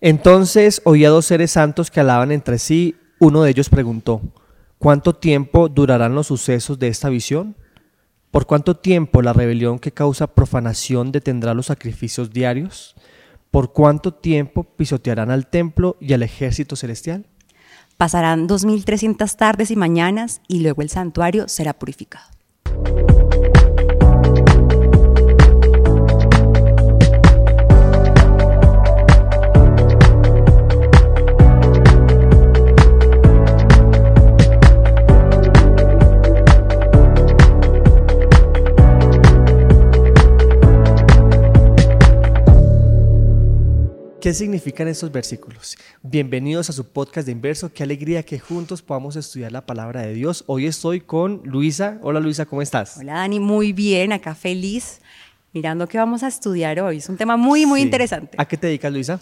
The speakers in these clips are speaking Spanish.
Entonces oía dos seres santos que alaban entre sí. Uno de ellos preguntó, ¿cuánto tiempo durarán los sucesos de esta visión? ¿Por cuánto tiempo la rebelión que causa profanación detendrá los sacrificios diarios? ¿Por cuánto tiempo pisotearán al templo y al ejército celestial? Pasarán 2.300 tardes y mañanas y luego el santuario será purificado. ¿Qué significan estos versículos? Bienvenidos a su podcast de Inverso. Qué alegría que juntos podamos estudiar la palabra de Dios. Hoy estoy con Luisa. Hola Luisa, ¿cómo estás? Hola Dani, muy bien, acá feliz, mirando qué vamos a estudiar hoy. Es un tema muy, muy Sí. interesante. ¿A qué te dedicas, Luisa?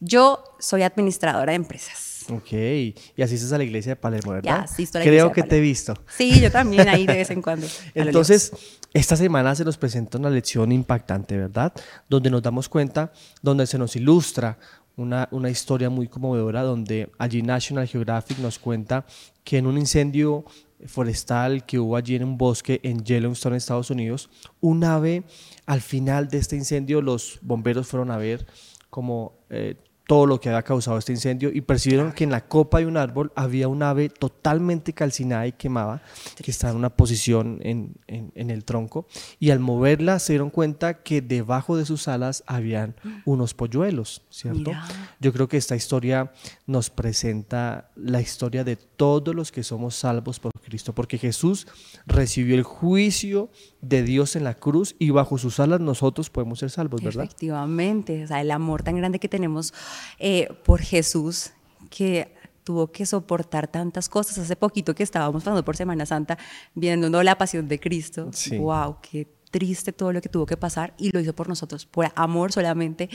Yo soy administradora de empresas. Ok. Y asistes a la iglesia de Palermo, ¿verdad? asisto a la Creo iglesia de que te he visto. Sí, yo también ahí de vez en cuando. Entonces, esta semana se nos presenta una lección impactante, ¿verdad? Donde nos damos cuenta, donde se nos ilustra una, una historia muy conmovedora, donde allí National Geographic nos cuenta que en un incendio forestal que hubo allí en un bosque en Yellowstone, Estados Unidos, un ave, al final de este incendio, los bomberos fueron a ver como eh, todo lo que había causado este incendio y percibieron que en la copa de un árbol había un ave totalmente calcinada y quemada que estaba en una posición en, en- en el tronco y al moverla se dieron cuenta que debajo de sus alas habían unos polluelos, ¿cierto? Mira. Yo creo que esta historia nos presenta la historia de todos los que somos salvos por Cristo, porque Jesús recibió el juicio de Dios en la cruz y bajo sus alas nosotros podemos ser salvos, ¿verdad? Efectivamente, o sea, el amor tan grande que tenemos eh, por Jesús, que tuvo que soportar tantas cosas. Hace poquito que estábamos pasando por Semana Santa, viendo ¿no? la pasión de Cristo. Sí. Wow, qué triste todo lo que tuvo que pasar y lo hizo por nosotros, por amor solamente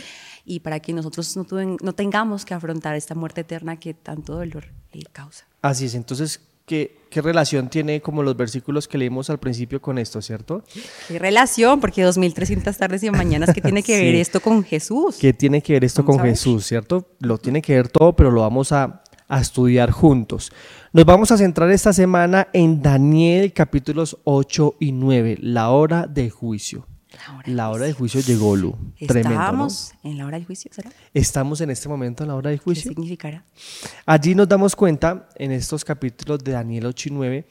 y para que nosotros no, tuven- no tengamos que afrontar esta muerte eterna que tanto dolor eh, causa. Así es, entonces, ¿qué, qué relación tiene como los versículos que leímos al principio con esto, cierto? ¿Qué relación? Porque 2.300 tardes y mañanas, ¿qué tiene que ver esto con Jesús? ¿Qué tiene que ver esto Vamos con. Jesús, cierto? Lo tiene que ver todo, pero lo vamos a, a estudiar juntos. Nos vamos a centrar esta semana en Daniel capítulos 8 y 9, la hora del juicio. La hora La hora del juicio llegó, Lu. Tremendo, ¿no? Estábamos en la hora del juicio, ¿será? Estamos en este momento en la hora del ¿Qué juicio. significará? Allí nos damos cuenta, en estos capítulos de Daniel 8 y 9,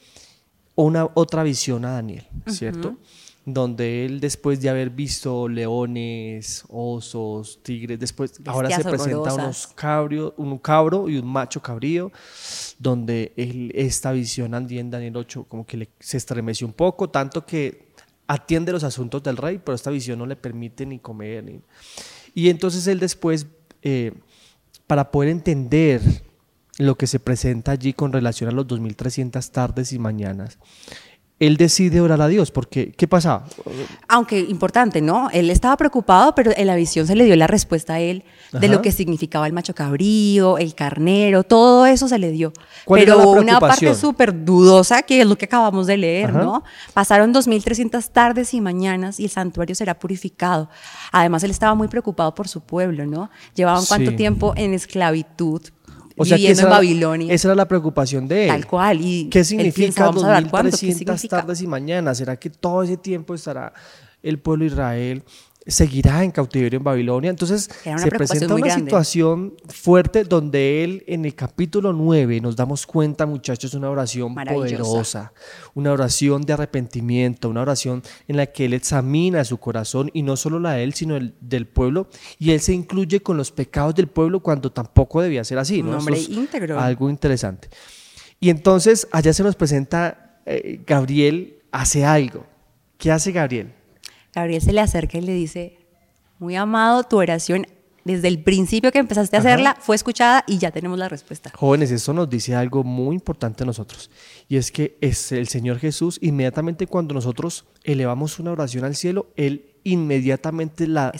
una otra visión a Daniel, ¿cierto? Donde él, después de haber visto leones, osos, tigres, después, ahora se presenta unos cabrio, un cabro y un macho cabrío, donde él, esta visión allí en Daniel 8 como que le- se estremeció un poco, tanto que atiende los asuntos del rey, pero esta visión no le permite ni comer. Ni... Y entonces él después, eh, para poder entender lo que se presenta allí con relación a los 2.300 tardes y mañanas, él decide orar a Dios, porque ¿qué pasaba? Aunque importante, ¿no? Él estaba preocupado, pero en la visión se le dio la respuesta a él de Ajá. lo que significaba el macho cabrío, el carnero, todo eso se le dio. ¿Cuál pero una parte súper dudosa, que es lo que acabamos de leer, Ajá. ¿no? Pasaron 2.300 tardes y mañanas y el santuario será purificado. Además, él estaba muy preocupado por su pueblo, ¿no? Llevaban cuánto Sí. tiempo en esclavitud, O sea, que viviendo esa en Babilonia. Esa era la preocupación de él. Tal cual. Y ¿Qué significa piensa, vamos a ver cuánto, ¿qué 2.300 significa? tardes y mañanas? ¿Será que todo ese tiempo estará el pueblo de Israel? Seguirá en cautiverio en Babilonia. Entonces se presenta una grande. situación fuerte donde él en el capítulo 9 nos damos cuenta, muchachos, una oración poderosa, una oración de arrepentimiento, una oración en la que él examina su corazón y no solo la de él, sino el del pueblo y él se incluye con los pecados del pueblo cuando tampoco debía ser así. Un ¿no? hombre Esto es íntegro. Algo interesante. Y entonces allá se nos presenta eh, Gabriel hace algo. ¿Qué hace Gabriel? Gabriel se le acerca y le dice, muy amado, tu oración desde el principio que empezaste a Ajá. hacerla fue escuchada y ya tenemos la respuesta. Jóvenes, esto nos dice algo muy importante a nosotros. Y es que es el Señor Jesús, inmediatamente cuando nosotros elevamos una oración al cielo, Él inmediatamente la,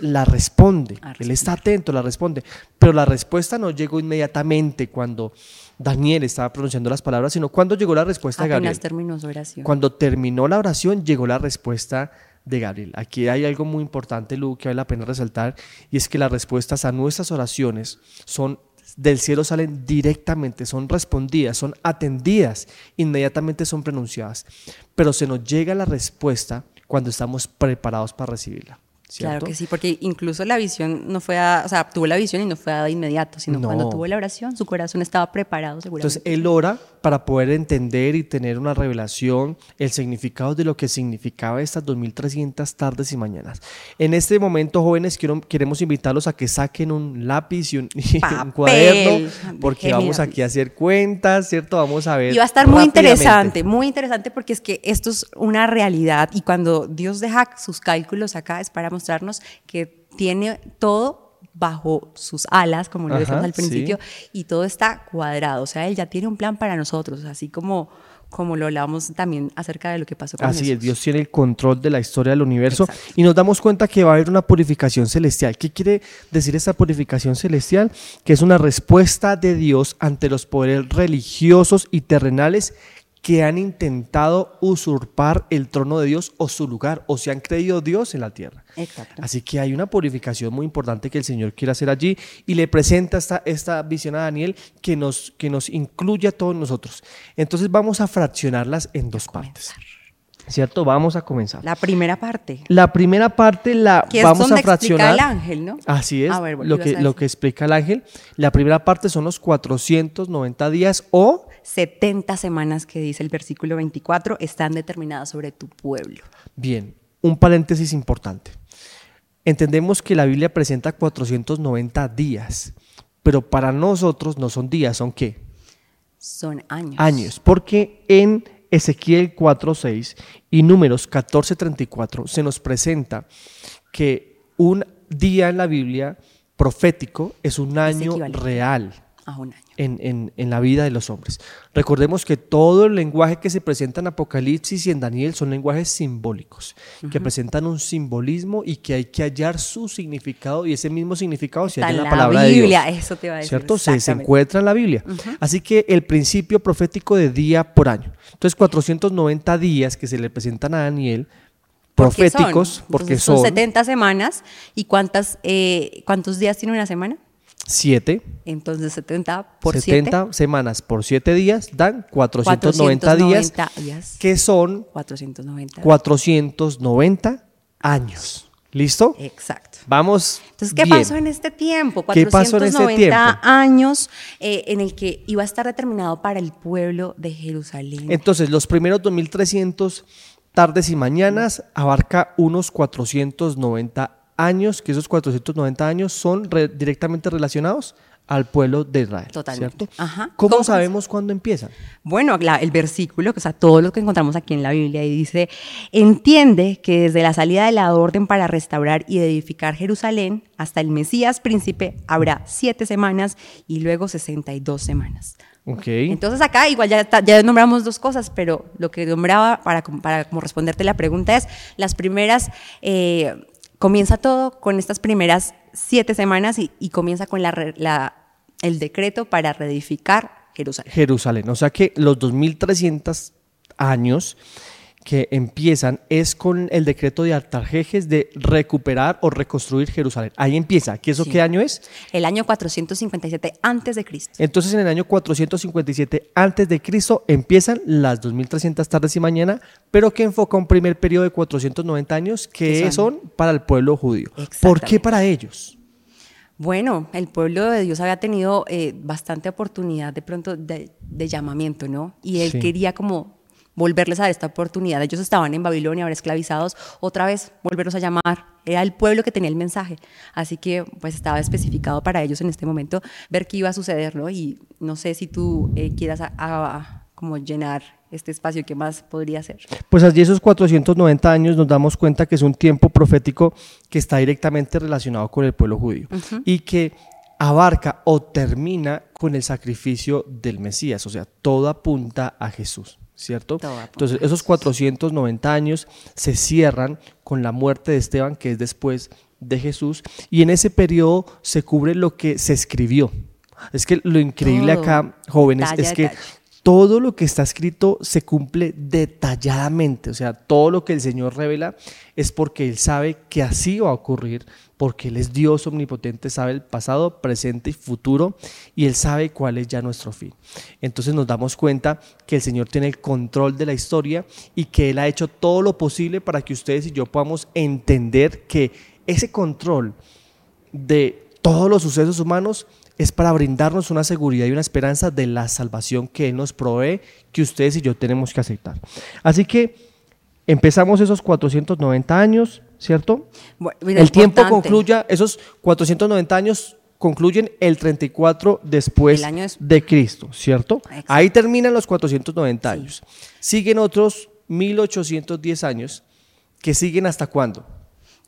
la responde. Él está atento, la responde. Pero la respuesta no llegó inmediatamente cuando Daniel estaba pronunciando las palabras, sino cuando llegó la respuesta de Gabriel. Apenas terminó su oración. Cuando terminó la oración, llegó la respuesta de Gabriel. Aquí hay algo muy importante, Lu, que vale la pena resaltar, y es que las respuestas a nuestras oraciones son del cielo salen directamente, son respondidas, son atendidas, inmediatamente son pronunciadas. Pero se nos llega la respuesta cuando estamos preparados para recibirla. Claro que sí, porque incluso la visión no fue, a, o sea, tuvo la visión y no fue dada de inmediato, sino cuando tuvo la oración, su corazón estaba preparado seguramente. Entonces él ora para poder entender y tener una revelación, el significado de lo que significaba estas 2300 tardes y mañanas. En este momento, jóvenes, quiero, queremos invitarlos a que saquen un lápiz y un, cuaderno, porque vamos aquí a hacer cuentas, ¿cierto? Vamos a ver. Y va a estar muy interesante, muy interesante porque es que esto es una realidad y cuando Dios deja sus cálculos acá es para que tiene todo bajo sus alas, como lo decíamos al principio, y todo está cuadrado. O sea, él ya tiene un plan para nosotros, así como, como lo hablábamos también acerca de lo que pasó con Así es, Dios tiene el control de la historia del universo y nos damos cuenta que va a haber una purificación celestial. ¿Qué quiere decir esa purificación celestial? Que es una respuesta de Dios ante los poderes religiosos y terrenales que han intentado usurpar el trono de Dios o su lugar, o se han creído Dios en la tierra. Exacto. Así que hay una purificación muy importante que el Señor quiere hacer allí y le presenta esta, esta visión a Daniel que nos, que nos incluye a todos nosotros. Entonces vamos a fraccionarlas en dos partes. ¿Cierto? Vamos a comenzar. La primera parte. La primera parte la vamos a fraccionar. Explica el ángel, ¿no? Así es. lo, que, lo que explica el ángel. La primera parte son los 490 días o 70 semanas que dice el versículo 24 están determinadas sobre tu pueblo. Bien, un paréntesis importante. Entendemos que la Biblia presenta 490 días, pero para nosotros no son días, ¿son qué? Son años. Años, porque en Ezequiel 4.6 y números 14.34 se nos presenta que un día en la Biblia profético es un año real. A un año en, la vida de los hombres. Recordemos que todo el lenguaje que se presenta en Apocalipsis y en Daniel son lenguajes simbólicos, que presentan un simbolismo y que hay que hallar su significado y ese mismo significado se halla en la, palabra de Dios. Eso te va a decir. ¿Cierto? Se, se, encuentra en la Biblia. Así que el principio profético de día por año. Entonces, 490 días que se le presentan a Daniel proféticos, porque son, son, 70 semanas. ¿Y cuántas, eh, cuántos días tiene una semana? 7. Entonces 70 por 70 semanas por 7 días dan 490, días, que son 490. 490 años. ¿Listo? Exacto. Vamos. Entonces, ¿qué pasó en este tiempo? 490 ¿Qué pasó en este tiempo? años eh, en el que iba a estar determinado para el pueblo de Jerusalén. Entonces, los primeros 2300 tardes y mañanas abarca unos 490 años, que esos 490 años son directamente relacionados al pueblo de Israel. Totalmente. ¿cierto? ¿Cómo, sabemos cuándo empiezan? Bueno, el versículo, que sea, todo lo que encontramos aquí en la Biblia, y dice, entiende que desde la salida de la orden para restaurar y edificar Jerusalén hasta el Mesías príncipe habrá siete semanas y luego 62 semanas. Okay. Entonces acá igual ya, ya nombramos dos cosas, pero lo que nombraba para, para como responderte la pregunta es las primeras eh, comienza todo con estas primeras siete semanas y, comienza con la, el decreto para reedificar Jerusalén. Jerusalén, o sea que los 2300 años que empiezan es con el decreto de Artajerjes de recuperar o reconstruir Jerusalén. Ahí empieza. ¿Qué eso qué año es? El año 457 antes de Cristo. Entonces en el año 457 antes de Cristo empiezan las 2300 tardes y mañana, pero que enfoca un primer periodo de 490 años que son? para el pueblo judío. ¿Por qué para ellos? Bueno, el pueblo de Dios había tenido eh, bastante oportunidad de pronto de, llamamiento, ¿no? Y él quería como volverles a dar esta oportunidad. Ellos estaban en Babilonia, ahora esclavizados, otra vez volverlos a llamar. Era el pueblo que tenía el mensaje. Así que pues estaba especificado para ellos en este momento ver qué iba a suceder, ¿no? Y no sé si tú eh, quieras como llenar este espacio, ¿qué más podría ser? Pues allí esos 490 años nos damos cuenta que es un tiempo profético que está directamente relacionado con el pueblo judío y que abarca o termina con el sacrificio del Mesías, o sea, todo apunta a Jesús. ¿Cierto? Entonces, esos 490 años se cierran con la muerte de Esteban, que es después de Jesús, y en ese periodo se cubre lo que se escribió. Es que lo increíble acá, jóvenes, es que todo lo que está escrito se cumple detalladamente. O sea, todo lo que el Señor revela es porque Él sabe que así va a ocurrir, porque Él es Dios omnipotente, sabe el pasado, presente y futuro, y Él sabe cuál es ya nuestro fin. Entonces nos damos cuenta que el Señor tiene el control de la historia y que Él ha hecho todo lo posible para que ustedes y yo podamos entender que ese control de todos los sucesos humanos es para brindarnos una seguridad y una esperanza de la salvación que Él nos provee, que ustedes y yo tenemos que aceptar. Así que empezamos esos 490 años, ¿cierto? el tiempo concluya, esos 490 años concluyen el 34 después de Cristo, ¿cierto? Ahí terminan los 490 años. Siguen otros 1810 años, que siguen hasta cuándo?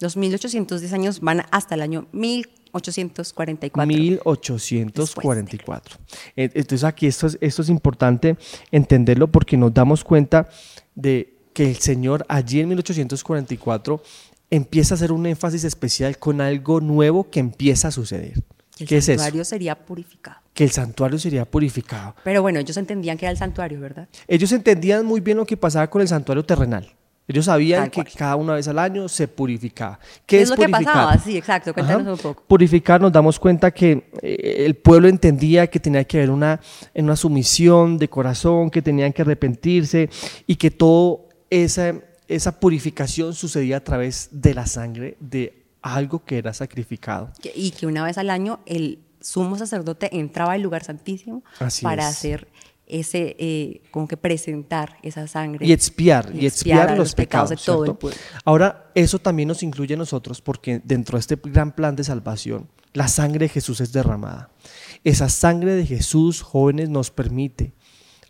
Los 1810 años van hasta el año 1400. 1844. 1844. Entonces aquí esto es, esto es importante entenderlo porque nos damos cuenta de que el Señor allí en 1844 empieza a hacer un énfasis especial con algo nuevo que empieza a suceder. Que el santuario sería purificado. Que el santuario sería purificado. Pero bueno, ellos entendían que era el santuario, ¿verdad? Ellos entendían muy bien lo que pasaba con el santuario terrenal. Ellos sabían que cada una vez al año se purificaba. ¿Qué, es, lo que pasaba? Sí, exacto. Cuéntanos un poco. Purificar, nos damos cuenta que eh, el pueblo entendía que tenía que haber una, una sumisión de corazón, que tenían que arrepentirse y que toda esa, esa purificación sucedía a través de la sangre de algo que era sacrificado. Y que una vez al año el sumo sacerdote entraba al lugar santísimo para hacer ese, eh, como que presentar esa sangre. Y expiar, y expiar, los, pecados, de todo el pueblo. Ahora, eso también nos incluye a nosotros porque dentro de este gran plan de salvación, la sangre de Jesús es derramada. Esa sangre de Jesús, jóvenes, nos permite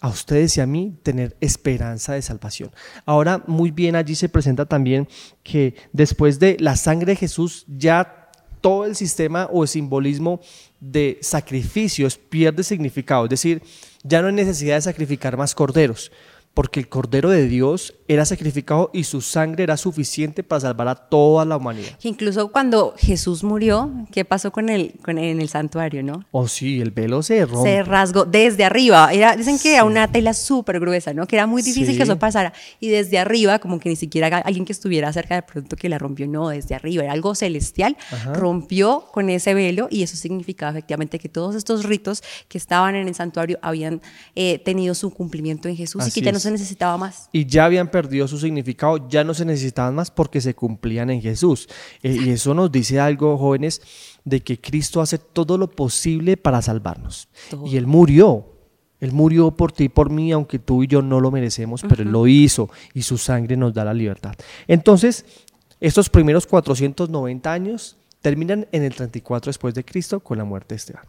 a ustedes y a mí tener esperanza de salvación. Ahora, muy bien, allí se presenta también que después de la sangre de Jesús ya todo el sistema o el simbolismo de sacrificios pierde significado. Es decir, ya no hay necesidad de sacrificar más corderos, porque el Cordero de Dios era sacrificado y su sangre era suficiente para salvar a toda la humanidad. Incluso cuando Jesús murió, ¿qué pasó con el, con en el santuario, no? Oh, sí, el velo se rompe. Se rasgó desde arriba. Era, dicen que era una tela súper gruesa, ¿no? Que era muy difícil que eso pasara. Y desde arriba, como que ni siquiera alguien que estuviera cerca de pronto que la rompió, no, desde arriba. Era algo celestial. Rompió con ese velo y eso significaba efectivamente que todos estos ritos que estaban en el santuario habían eh, tenido su cumplimiento en Jesús y que ya no se necesitaba más. Y ya habían perdido su significado, ya no se necesitaban más porque se cumplían en Jesús. Eh, y eso nos dice algo, jóvenes, de que Cristo hace todo lo posible para salvarnos. Y Él murió. Él murió por ti y por mí, aunque tú y yo no lo merecemos, pero Él lo hizo y su sangre nos da la libertad. Entonces, estos primeros 490 años terminan en el 34 después de Cristo con la muerte de Esteban.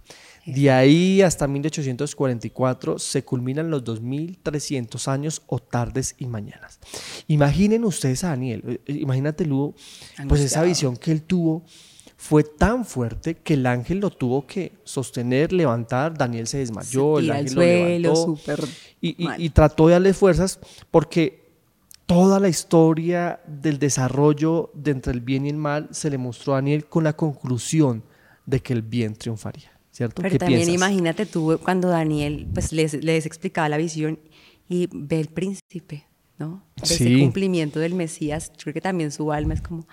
De ahí hasta 1844 se culminan los 2300 años o tardes y mañanas. Imaginen ustedes a Daniel, eh, imagínate Ludo, pues esa visión que él tuvo fue tan fuerte que el ángel lo tuvo que sostener, levantar, Daniel se desmayó, el ángel lo levantó y, y trató de darle fuerzas porque toda la historia del desarrollo de entre el bien y el mal se le mostró a Daniel con la conclusión de que el bien triunfaría. ¿cierto? Pero también imagínate tú cuando Daniel pues les, les, explicaba la visión y ve el príncipe, ¿no? Ese cumplimiento del Mesías, yo creo que también su alma es como...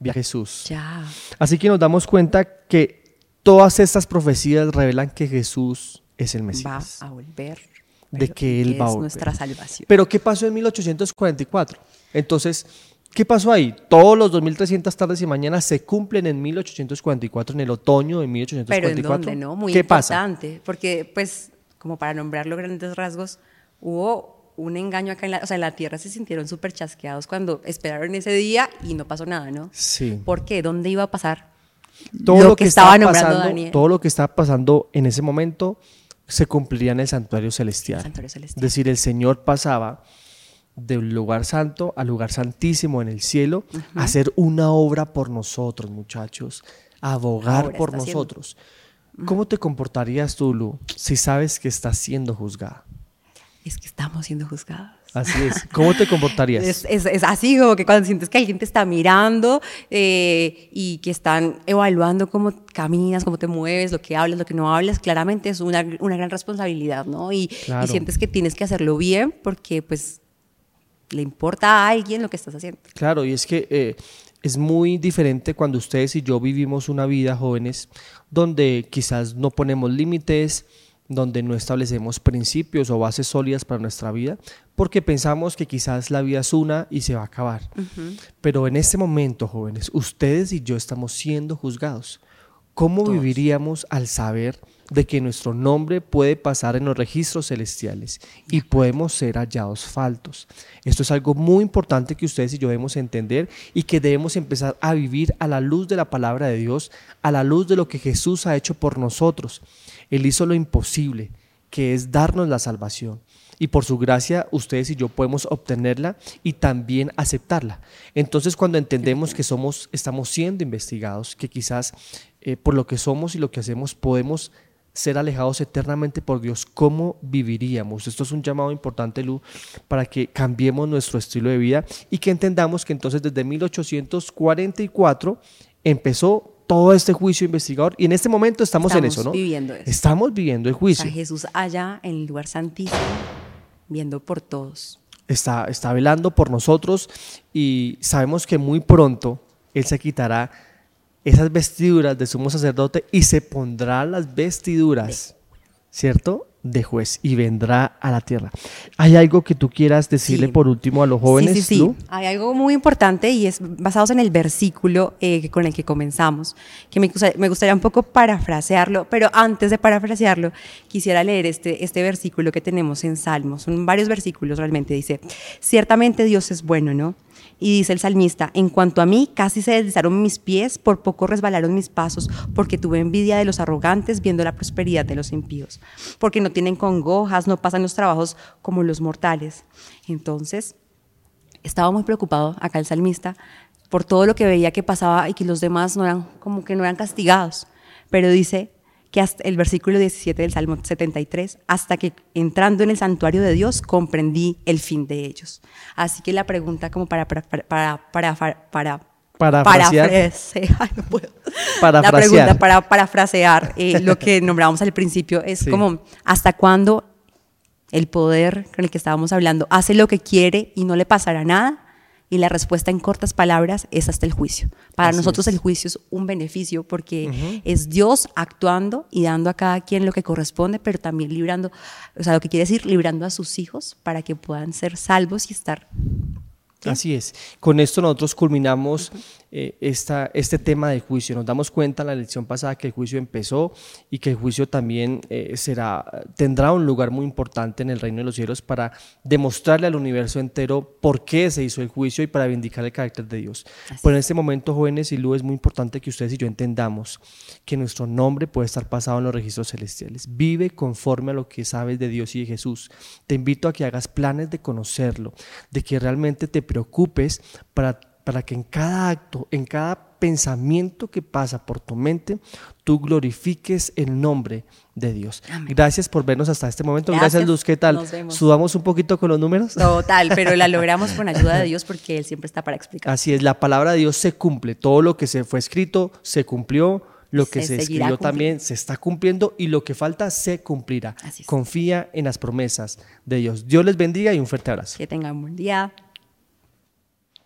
Ve a Jesús. Ya. Así que nos damos cuenta que todas estas profecías revelan que Jesús es el Mesías. Va a volver. De que Él va a volver. nuestra salvación. Pero ¿qué pasó en 1844? Entonces, ¿Qué pasó ahí? Todos los 2.300 tardes y mañanas se cumplen en 1844, en el otoño de 1844. Pero ¿en dónde, no? Muy importante, porque pues, como para nombrar los grandes rasgos, hubo un engaño acá en la, o sea, en la Tierra se sintieron súper chasqueados cuando esperaron ese día y no pasó nada, ¿no? Sí. ¿Por qué? ¿Dónde iba a pasar? Todo lo, que, estaba, nombrando Daniel. Todo lo que estaba pasando en ese momento se cumpliría en el santuario celestial. El santuario celestial. Es decir, el Señor pasaba del lugar santo al lugar santísimo en el cielo, hacer una obra por nosotros, muchachos, abogar por nosotros. ¿Cómo te comportarías tú, Lu, si sabes que estás siendo juzgada? Es que estamos siendo juzgados. Así es. ¿Cómo te comportarías? Es, es, es así, como que cuando sientes que alguien te está mirando eh, y que están evaluando cómo caminas, cómo te mueves, lo que hablas, lo que no hablas, claramente es una, una gran responsabilidad, ¿no? Y, Claro. y sientes que tienes que hacerlo bien porque, pues, le importa a alguien lo que estás haciendo. Claro, y es que eh, es muy diferente cuando ustedes y yo vivimos una vida jóvenes donde quizás no ponemos límites, donde no establecemos principios o bases sólidas para nuestra vida, porque pensamos que quizás la vida es una y se va a acabar. Pero en este momento, jóvenes, ustedes y yo estamos siendo juzgados. ¿Cómo viviríamos al saber de que nuestro nombre puede pasar en los registros celestiales y podemos ser hallados faltos? Esto es algo muy importante que ustedes y yo debemos entender y que debemos empezar a vivir a la luz de la palabra de Dios, a la luz de lo que Jesús ha hecho por nosotros. Él hizo lo imposible, que es darnos la salvación. Y por su gracia ustedes y yo podemos obtenerla y también aceptarla. Entonces cuando entendemos que somos, estamos siendo investigados, que quizás eh, por lo que somos y lo que hacemos podemos ser alejados eternamente por Dios, ¿cómo viviríamos? Esto es un llamado importante, Lu, para que cambiemos nuestro estilo de vida y que entendamos que entonces desde 1844 empezó todo este juicio investigador y en este momento estamos, en eso, ¿no? viviendo eso. Estamos viviendo el juicio. sea, Jesús allá en el lugar santísimo, viendo por todos. está, está velando por nosotros y sabemos que muy pronto Él se quitará esas vestiduras de sumo sacerdote y se pondrá las vestiduras, ¿cierto? De juez y vendrá a la tierra. ¿Hay algo que tú quieras decirle Sí. por último a los jóvenes? Sí, sí, sí. Lu? Hay algo muy importante y es basados en el versículo eh, con el que comenzamos, que me, gusta- me gustaría un poco parafrasearlo, pero antes de parafrasearlo, quisiera leer este, este versículo que tenemos en Salmos. Son varios versículos realmente. Dice, ciertamente Dios es bueno, ¿no? Y dice el salmista, en cuanto a mí, casi se deslizaron mis pies, por poco resbalaron mis pasos, porque tuve envidia de los arrogantes viendo la prosperidad de los impíos, porque no tienen congojas, no pasan los trabajos como los mortales. Entonces, estaba muy preocupado acá el salmista por todo lo que veía que pasaba y que los demás no eran como que no eran castigados. Pero dice que hasta el versículo 17 del Salmo 73, hasta que entrando en el santuario de Dios comprendí el fin de ellos. Así que la pregunta como para para para para para, para Parafrasear. parafrasear, no puedo. La Parafrasear. pregunta para parafrasear eh, lo que nombrábamos al principio es Sí. como hasta cuándo el poder con el que estábamos hablando hace lo que quiere y no le pasará nada. Y la respuesta en cortas palabras es hasta el juicio. Para Así nosotros es. el juicio es un beneficio porque es Dios actuando y dando a cada quien lo que corresponde, pero también librando, o sea, lo que quiere decir, librando a sus hijos para que puedan ser salvos y estar Así es. Con esto nosotros culminamos eh, esta, este tema del juicio. Nos damos cuenta en la lección pasada que el juicio empezó y que el juicio también eh, será, tendrá un lugar muy importante en el reino de los cielos para demostrarle al universo entero por qué se hizo el juicio y para vindicar el carácter de Dios. Pero en este momento, jóvenes y Lu, es muy importante que ustedes y yo entendamos que nuestro nombre puede estar pasado en los registros celestiales. Vive conforme a lo que sabes de Dios y de Jesús. Te invito a que hagas planes de conocerlo, de que realmente te preocupes para, para que en cada acto, en cada pensamiento que pasa por tu mente, tú glorifiques el nombre de Dios. Gracias por vernos hasta este momento. Gracias, Gracias. Luz. ¿Qué tal? ¿Sudamos un poquito con los números? total, pero la logramos con ayuda de Dios porque Él siempre está para explicar. Así es, la palabra de Dios se cumple. Todo lo que se fue escrito se cumplió. Lo que Se escribió también se está cumpliendo y lo que falta se cumplirá. Así es. Confía en las promesas de Dios. Dios les bendiga y un fuerte abrazo. Que tengan buen día.